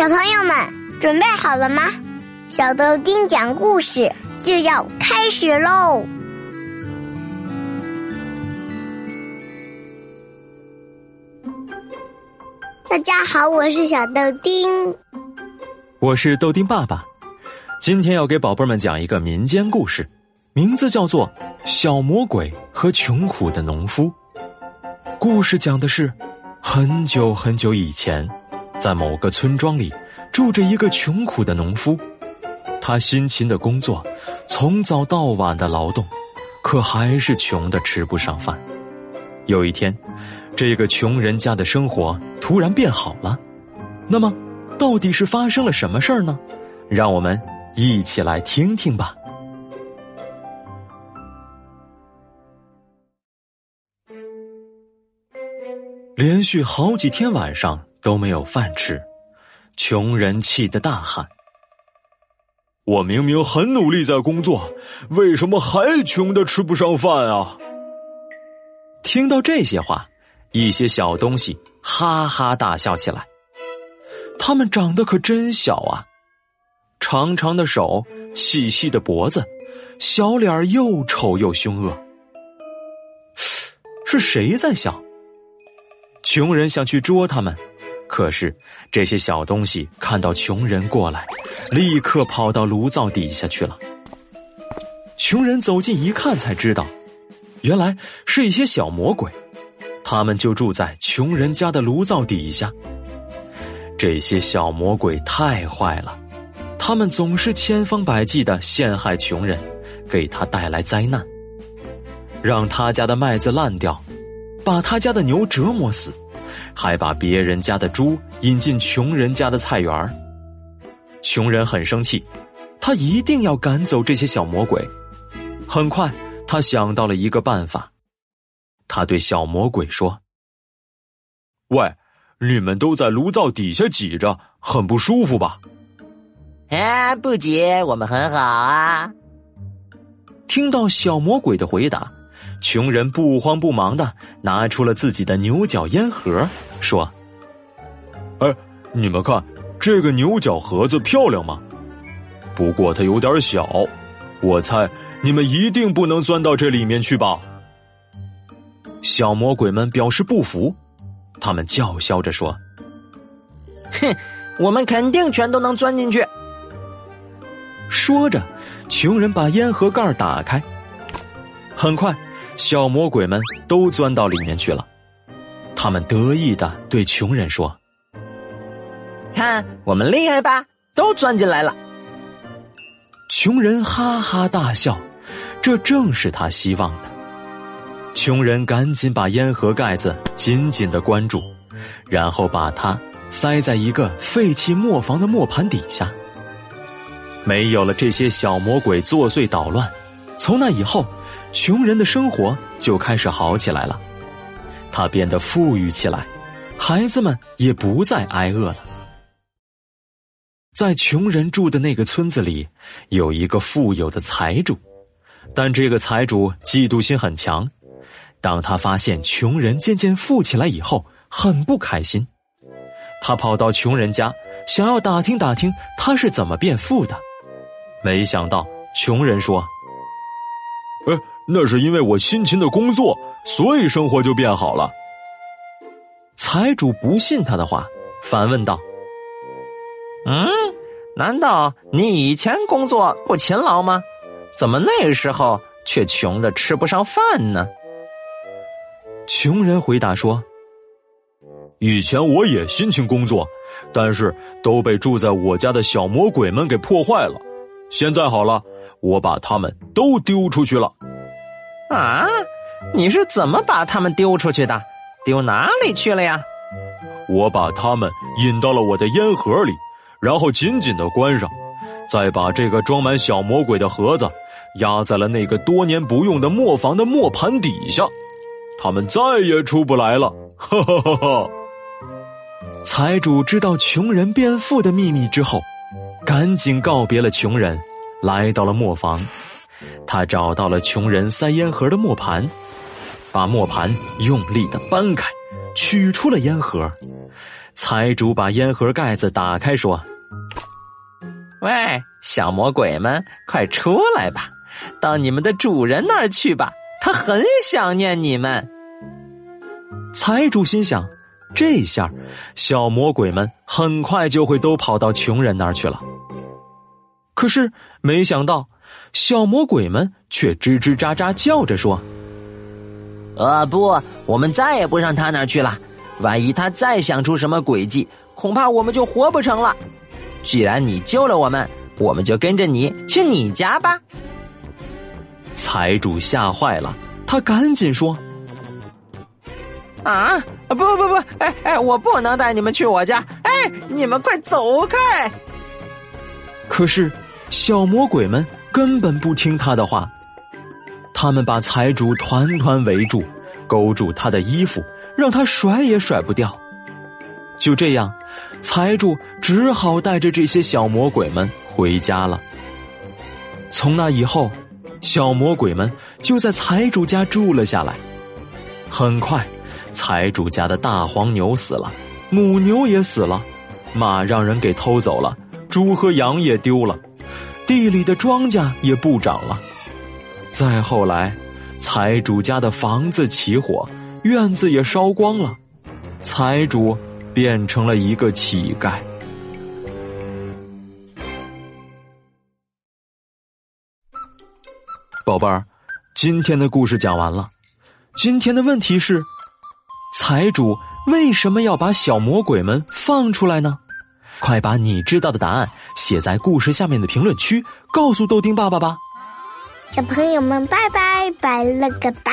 小朋友们准备好了吗？小豆丁讲故事就要开始喽！大家好，我是小豆丁，我是豆丁爸爸。今天要给宝贝们讲一个民间故事，名字叫做《小魔鬼和穷苦的农夫》。故事讲的是很久很久以前。在某个村庄里，住着一个穷苦的农夫，他辛勤的工作，从早到晚的劳动，可还是穷的吃不上饭。有一天，这个穷人家的生活突然变好了。那么，到底是发生了什么事儿呢？让我们一起来听听吧。连续好几天晚上。都没有饭吃，穷人气得大喊：“我明明很努力在工作，为什么还穷的吃不上饭啊？”听到这些话，一些小东西哈哈大笑起来。他们长得可真小啊，长长的手，细细的脖子，小脸又丑又凶恶。是谁在笑？穷人想去捉他们。可是，这些小东西看到穷人过来，立刻跑到炉灶底下去了。穷人走近一看，才知道，原来是一些小魔鬼，他们就住在穷人家的炉灶底下。这些小魔鬼太坏了，他们总是千方百计的陷害穷人，给他带来灾难，让他家的麦子烂掉，把他家的牛折磨死。还把别人家的猪引进穷人家的菜园穷人很生气，他一定要赶走这些小魔鬼。很快，他想到了一个办法，他对小魔鬼说：“喂，你们都在炉灶底下挤着，很不舒服吧？”“啊，不挤，我们很好啊。”听到小魔鬼的回答。穷人不慌不忙的拿出了自己的牛角烟盒，说：“哎，你们看这个牛角盒子漂亮吗？不过它有点小，我猜你们一定不能钻到这里面去吧？”小魔鬼们表示不服，他们叫嚣着说：“哼，我们肯定全都能钻进去。”说着，穷人把烟盒盖打开，很快。小魔鬼们都钻到里面去了，他们得意的对穷人说：“看我们厉害吧，都钻进来了。”穷人哈哈大笑，这正是他希望的。穷人赶紧把烟盒盖子紧紧的关住，然后把它塞在一个废弃磨坊的磨盘底下。没有了这些小魔鬼作祟捣乱，从那以后。穷人的生活就开始好起来了，他变得富裕起来，孩子们也不再挨饿了。在穷人住的那个村子里，有一个富有的财主，但这个财主嫉妒心很强。当他发现穷人渐渐富起来以后，很不开心。他跑到穷人家，想要打听打听他是怎么变富的。没想到穷人说：“哎。”那是因为我辛勤的工作，所以生活就变好了。财主不信他的话，反问道：“嗯，难道你以前工作不勤劳吗？怎么那时候却穷的吃不上饭呢？”穷人回答说：“以前我也辛勤工作，但是都被住在我家的小魔鬼们给破坏了。现在好了，我把他们都丢出去了。”啊！你是怎么把他们丢出去的？丢哪里去了呀？我把他们引到了我的烟盒里，然后紧紧的关上，再把这个装满小魔鬼的盒子压在了那个多年不用的磨坊的磨盘底下，他们再也出不来了。哈哈哈哈！财主知道穷人变富的秘密之后，赶紧告别了穷人，来到了磨坊。他找到了穷人塞烟盒的磨盘，把磨盘用力的搬开，取出了烟盒，财主把烟盒盖子打开，说：“喂，小魔鬼们，快出来吧，到你们的主人那儿去吧，他很想念你们。”财主心想：这下，小魔鬼们很快就会都跑到穷人那儿去了。可是没想到，小魔鬼们却吱吱喳喳叫着说：“呃，不，我们再也不上他那儿去了。万一他再想出什么诡计，恐怕我们就活不成了。既然你救了我们，我们就跟着你去你家吧。”财主吓坏了，他赶紧说：“啊，不不不，哎哎，我不能带你们去我家！哎，你们快走开！”可是。小魔鬼们根本不听他的话，他们把财主团团围住，勾住他的衣服，让他甩也甩不掉。就这样，财主只好带着这些小魔鬼们回家了。从那以后，小魔鬼们就在财主家住了下来。很快，财主家的大黄牛死了，母牛也死了，马让人给偷走了，猪和羊也丢了。地里的庄稼也不长了。再后来，财主家的房子起火，院子也烧光了，财主变成了一个乞丐。宝贝儿，今天的故事讲完了。今天的问题是：财主为什么要把小魔鬼们放出来呢？快把你知道的答案写在故事下面的评论区告诉豆丁爸爸吧。小朋友们拜拜拜了个拜。